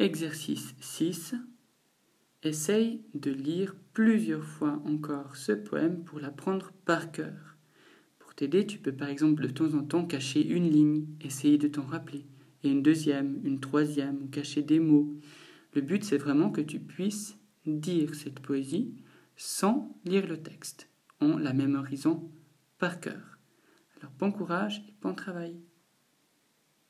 Exercice 6. Essaye de lire plusieurs fois encore ce poème pour l'apprendre par cœur. Pour t'aider, tu peux par exemple de temps en temps cacher une ligne, essayer de t'en rappeler, et une deuxième, une troisième, ou cacher des mots. Le but, c'est vraiment que tu puisses dire cette poésie sans lire le texte, en la mémorisant par cœur. Alors bon courage et bon travail.